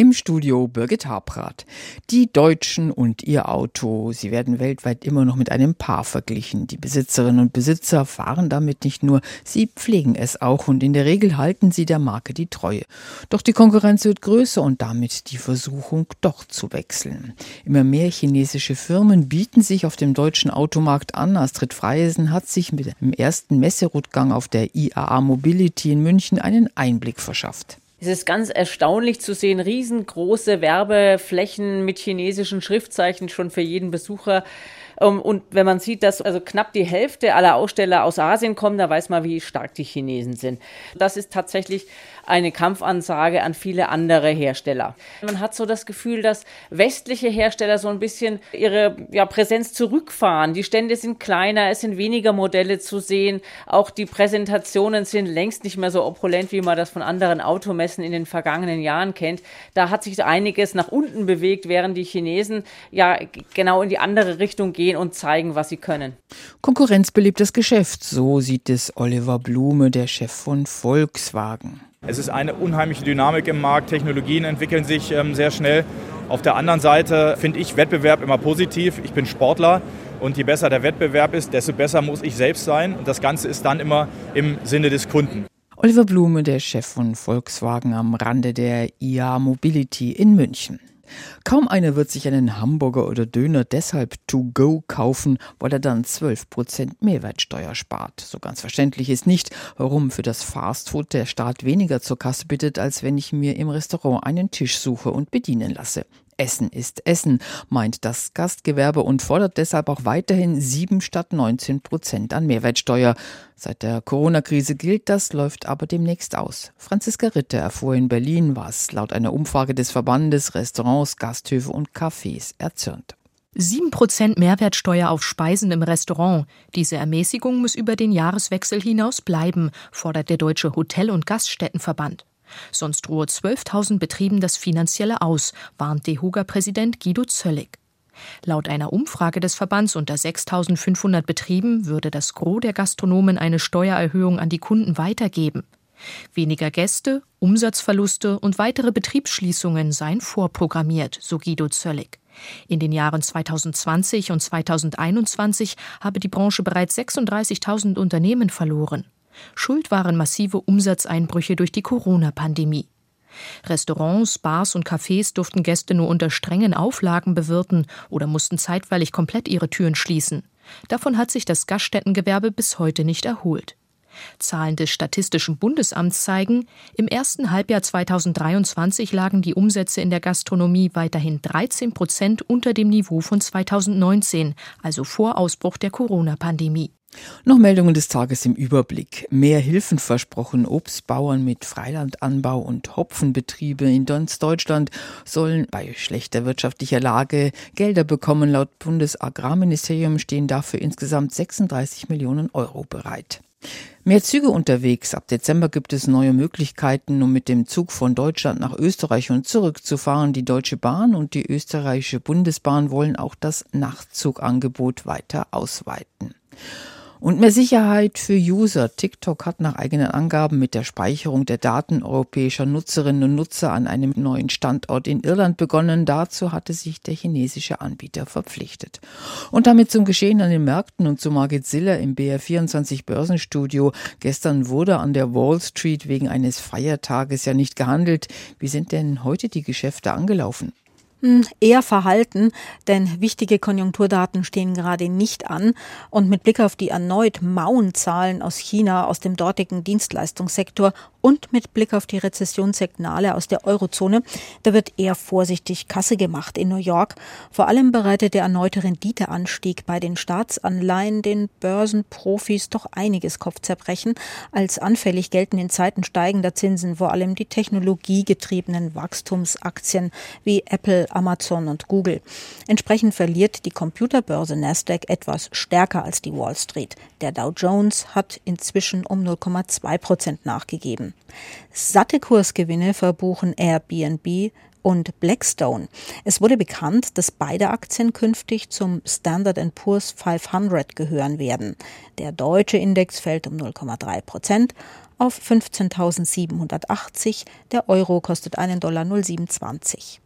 Im Studio Birgit Habrath. Die Deutschen und ihr Auto, sie werden weltweit immer noch mit einem Paar verglichen. Die Besitzerinnen und Besitzer fahren damit nicht nur, sie pflegen es auch und in der Regel halten sie der Marke die Treue. Doch die Konkurrenz wird größer und damit die Versuchung, doch zu wechseln. Immer mehr chinesische Firmen bieten sich auf dem deutschen Automarkt an. Astrid Freisen hat sich mit dem ersten Messerundgang auf der IAA Mobility in München einen Einblick verschafft. Es ist ganz erstaunlich zu sehen, riesengroße Werbeflächen mit chinesischen Schriftzeichen schon für jeden Besucher. Ähm, und wenn man sieht, dass also knapp die Hälfte aller Aussteller aus Asien kommen, da weiß man, wie stark die Chinesen sind. Das ist tatsächlich eine Kampfansage an viele andere Hersteller. Man hat so das Gefühl, dass westliche Hersteller so ein bisschen ihre ja, Präsenz zurückfahren. Die Stände sind kleiner, es sind weniger Modelle zu sehen. Auch die Präsentationen sind längst nicht mehr so opulent, wie man das von anderen Automessen in den vergangenen Jahren kennt. Da hat sich einiges nach unten bewegt, während die Chinesen ja genau in die andere Richtung gehen und zeigen, was sie können. Konkurrenz belebt das Geschäft, so sieht es Oliver Blume, der Chef von Volkswagen. Es ist eine unheimliche Dynamik im Markt, Technologien entwickeln sich ähm, sehr schnell. Auf der anderen Seite finde ich Wettbewerb immer positiv. Ich bin Sportler und je besser der Wettbewerb ist, desto besser muss ich selbst sein. Und das Ganze ist dann immer im Sinne des Kunden. Oliver Blume, der Chef von Volkswagen am Rande der IA Mobility in München. Kaum einer wird sich einen Hamburger oder Döner deshalb to go kaufen, weil er dann 12 Prozent Mehrwertsteuer spart. So ganz verständlich ist nicht, warum für das Fastfood der Staat weniger zur Kasse bittet, als wenn ich mir im Restaurant einen Tisch suche und bedienen lasse. Essen ist Essen, meint das Gastgewerbe und fordert deshalb auch weiterhin 7 statt 19 Prozent an Mehrwertsteuer. Seit der Corona-Krise gilt das, läuft aber demnächst aus. Franziska Ritter erfuhr in Berlin, was laut einer Umfrage des Verbandes Restaurants, Gasthöfe und Cafés erzürnt. 7% Mehrwertsteuer auf Speisen im Restaurant. Diese Ermäßigung muss über den Jahreswechsel hinaus bleiben, fordert der Deutsche Hotel- und Gaststättenverband. Sonst drohe 12.000 Betrieben das Finanzielle aus, warnt DEHOGA-Präsident Guido Zöllig. Laut einer Umfrage des Verbands unter 6.500 Betrieben würde das Gros der Gastronomen eine Steuererhöhung an die Kunden weitergeben. Weniger Gäste, Umsatzverluste und weitere Betriebsschließungen seien vorprogrammiert, so Guido Zöllig. In den Jahren 2020 und 2021 habe die Branche bereits 36.000 Unternehmen verloren. Schuld waren massive Umsatzeinbrüche durch die Corona-Pandemie. Restaurants, Bars und Cafés durften Gäste nur unter strengen Auflagen bewirten oder mussten zeitweilig komplett ihre Türen schließen. Davon hat sich das Gaststättengewerbe bis heute nicht erholt. Zahlen des Statistischen Bundesamts zeigen, im ersten Halbjahr 2023 lagen die Umsätze in der Gastronomie weiterhin 13 Prozent unter dem Niveau von 2019, also vor Ausbruch der Corona-Pandemie. Noch Meldungen des Tages im Überblick. Mehr Hilfen versprochen. Obstbauern mit Freilandanbau und Hopfenbetriebe in ganz Deutschland sollen bei schlechter wirtschaftlicher Lage Gelder bekommen. Laut Bundesagrarministerium stehen dafür insgesamt 36 Millionen Euro bereit. Mehr Züge unterwegs. Ab Dezember gibt es neue Möglichkeiten, um mit dem Zug von Deutschland nach Österreich und zurückzufahren. Die Deutsche Bahn und die österreichische Bundesbahn wollen auch das Nachtzugangebot weiter ausweiten. Und mehr Sicherheit für User. TikTok hat nach eigenen Angaben mit der Speicherung der Daten europäischer Nutzerinnen und Nutzer an einem neuen Standort in Irland begonnen. Dazu hatte sich der chinesische Anbieter verpflichtet. Und damit zum Geschehen an den Märkten und zu Margit Siller im BR24 Börsenstudio. Gestern wurde an der Wall Street wegen eines Feiertages ja nicht gehandelt. Wie sind denn heute die Geschäfte angelaufen? Hm, eher verhalten, denn wichtige Konjunkturdaten stehen gerade nicht an. Und mit Blick auf die erneut mauen Zahlen aus China, aus dem dortigen Dienstleistungssektor und mit Blick auf die Rezessionssignale aus der Eurozone, da wird eher vorsichtig Kasse gemacht in New York. Vor allem bereitet der erneute Renditeanstieg bei den Staatsanleihen den Börsenprofis doch einiges Kopfzerbrechen. Als anfällig gelten in Zeiten steigender Zinsen vor allem die technologiegetriebenen Wachstumsaktien wie Apple, Amazon und Google. Entsprechend verliert die Computerbörse Nasdaq etwas stärker als die Wall Street. Der Dow Jones hat inzwischen um 0,2 Prozent nachgegeben. Satte Kursgewinne verbuchen Airbnb, und Blackstone. Es wurde bekannt, dass beide Aktien künftig zum Standard Poor's 500 gehören werden. Der deutsche Index fällt um 0,3 Prozent auf 15.780. Der Euro kostet einen Dollar 0,27.